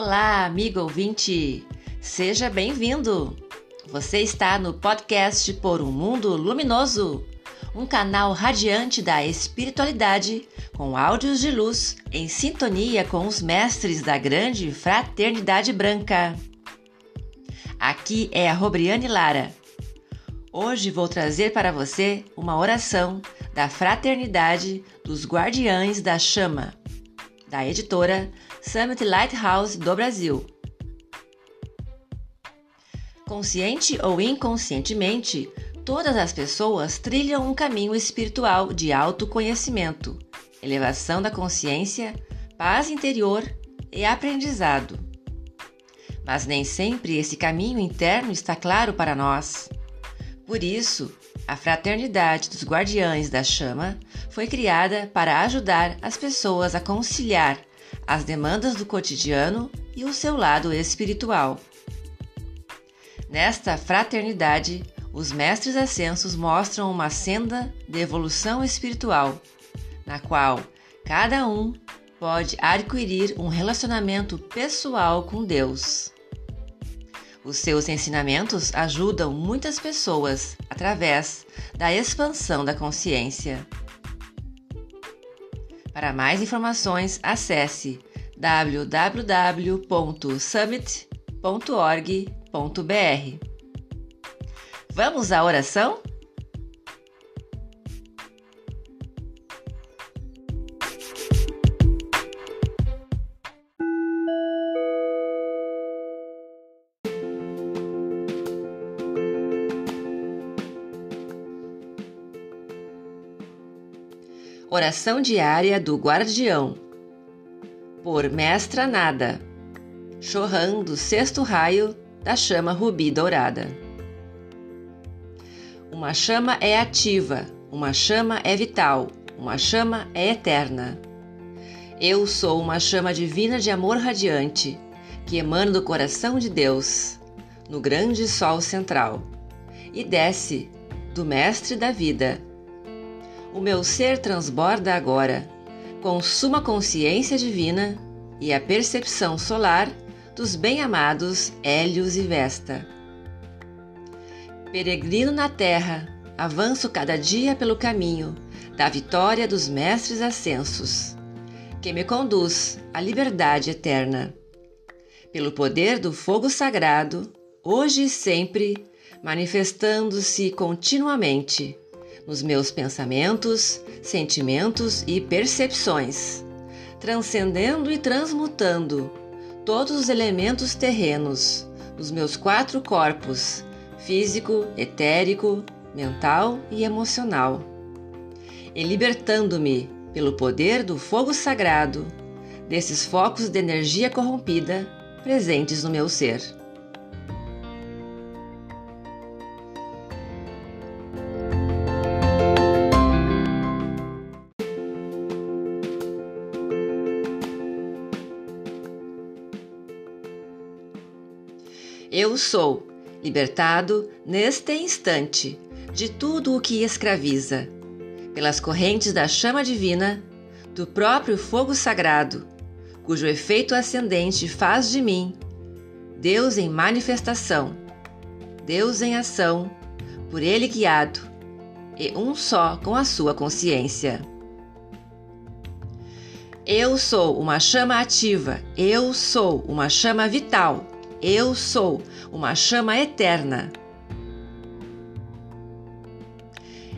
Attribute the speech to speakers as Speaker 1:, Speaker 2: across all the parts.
Speaker 1: Olá, amigo ouvinte! Seja bem-vindo! Você está no podcast Por um Mundo Luminoso, um canal radiante da espiritualidade com áudios de luz em sintonia com os mestres da grande fraternidade branca. Aqui é a Robriane Lara. Hoje vou trazer para você uma oração da Fraternidade dos Guardiães da Chama, da editora Summit Lighthouse do Brasil. Consciente ou inconscientemente, todas as pessoas trilham um caminho espiritual de autoconhecimento, elevação da consciência, paz interior e aprendizado. Mas nem sempre esse caminho interno está claro para nós. Por isso, a Fraternidade dos Guardiães da Chama foi criada para ajudar as pessoas a conciliar as demandas do cotidiano e o seu lado espiritual. Nesta fraternidade, os mestres ascensos mostram uma senda de evolução espiritual, na qual cada um pode adquirir um relacionamento pessoal com Deus. Os seus ensinamentos ajudam muitas pessoas através da expansão da consciência. Para mais informações, acesse www.summit.org.br. Vamos à oração? Oração diária do Guardião. Por Mestra Nada. Chorrão do sexto raio da chama rubi dourada. Uma chama é ativa, uma chama é vital, uma chama é eterna. Eu sou uma chama divina de amor radiante que emana do coração de Deus, no grande sol central, e desce do Mestre da vida o meu ser transborda agora, com suma consciência divina e a percepção solar dos bem-amados Hélios e Vesta. Peregrino na terra, avanço cada dia pelo caminho da vitória dos mestres ascensos, que me conduz à liberdade eterna. Pelo poder do fogo sagrado, hoje e sempre, manifestando-se continuamente nos meus pensamentos, sentimentos e percepções, transcendendo e transmutando todos os elementos terrenos nos meus quatro corpos físico, etérico, mental e emocional, e libertando-me pelo poder do fogo sagrado desses focos de energia corrompida presentes no meu ser. Eu sou libertado neste instante de tudo o que escraviza, pelas correntes da chama divina, do próprio fogo sagrado, cujo efeito ascendente faz de mim Deus em manifestação, Deus em ação, por Ele guiado, e um só com a sua consciência. Eu sou uma chama ativa, eu sou uma chama vital eu sou uma chama eterna.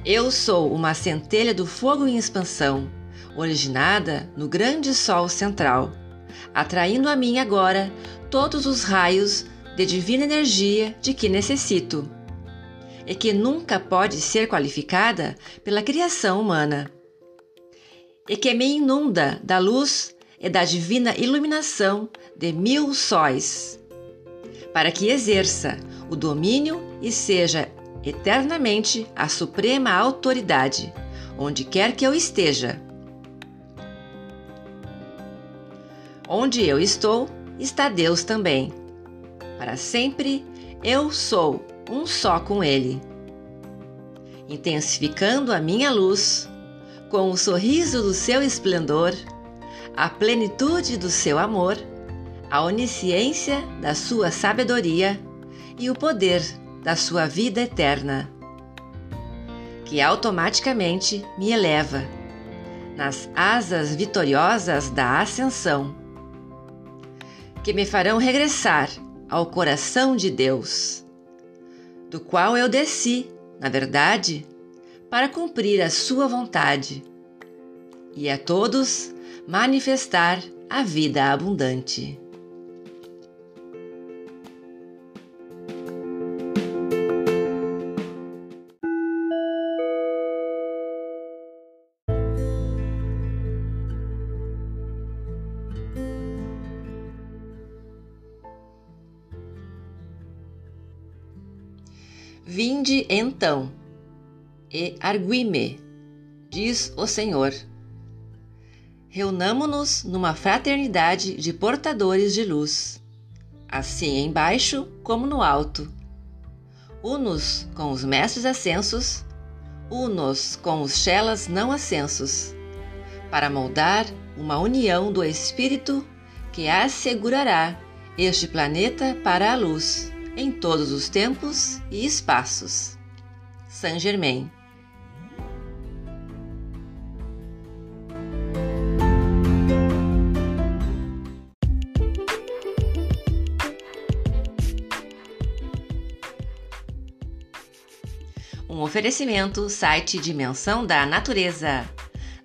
Speaker 1: Eu sou uma centelha do fogo em expansão, originada no grande sol central, atraindo a mim agora todos os raios de divina energia de que necessito, e que nunca pode ser qualificada pela criação humana, e que me inunda da luz e da divina iluminação de mil sóis para que exerça o domínio e seja eternamente a suprema autoridade, onde quer que eu esteja. Onde eu estou, está Deus também. Para sempre eu sou um só com Ele. Intensificando a minha luz, com o sorriso do seu esplendor, a plenitude do seu amor, a onisciência da sua sabedoria e o poder da sua vida eterna, que automaticamente me eleva nas asas vitoriosas da ascensão, que me farão regressar ao coração de Deus, do qual eu desci, na verdade, para cumprir a sua vontade e a todos manifestar a vida abundante. Vinde então, e arguime, diz o Senhor. Reunamo-nos numa fraternidade de portadores de luz, assim embaixo como no alto. Unos com os mestres ascensos, unos com os chelas não ascensos, para moldar uma união do espírito que assegurará este planeta para a luz em todos os tempos e espaços. Saint Germain. Um oferecimento site Dimensão da Natureza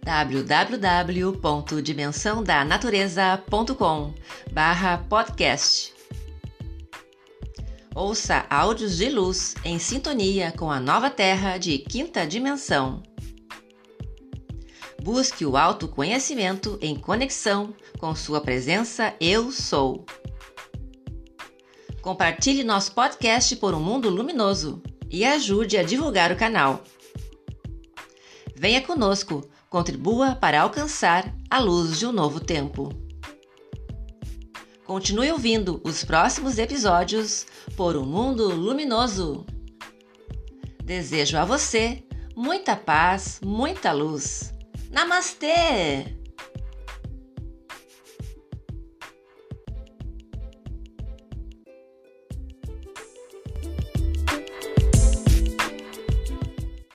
Speaker 1: www.dimensãodanatureza.com/podcast Ouça áudios de luz em sintonia com a nova Terra de quinta dimensão. Busque o autoconhecimento em conexão com sua presença Eu Sou. Compartilhe nosso podcast por um mundo luminoso e ajude a divulgar o canal. Venha conosco, contribua para alcançar a luz de um novo tempo. Continue ouvindo os próximos episódios por um mundo luminoso. Desejo a você muita paz, muita luz. Namastê!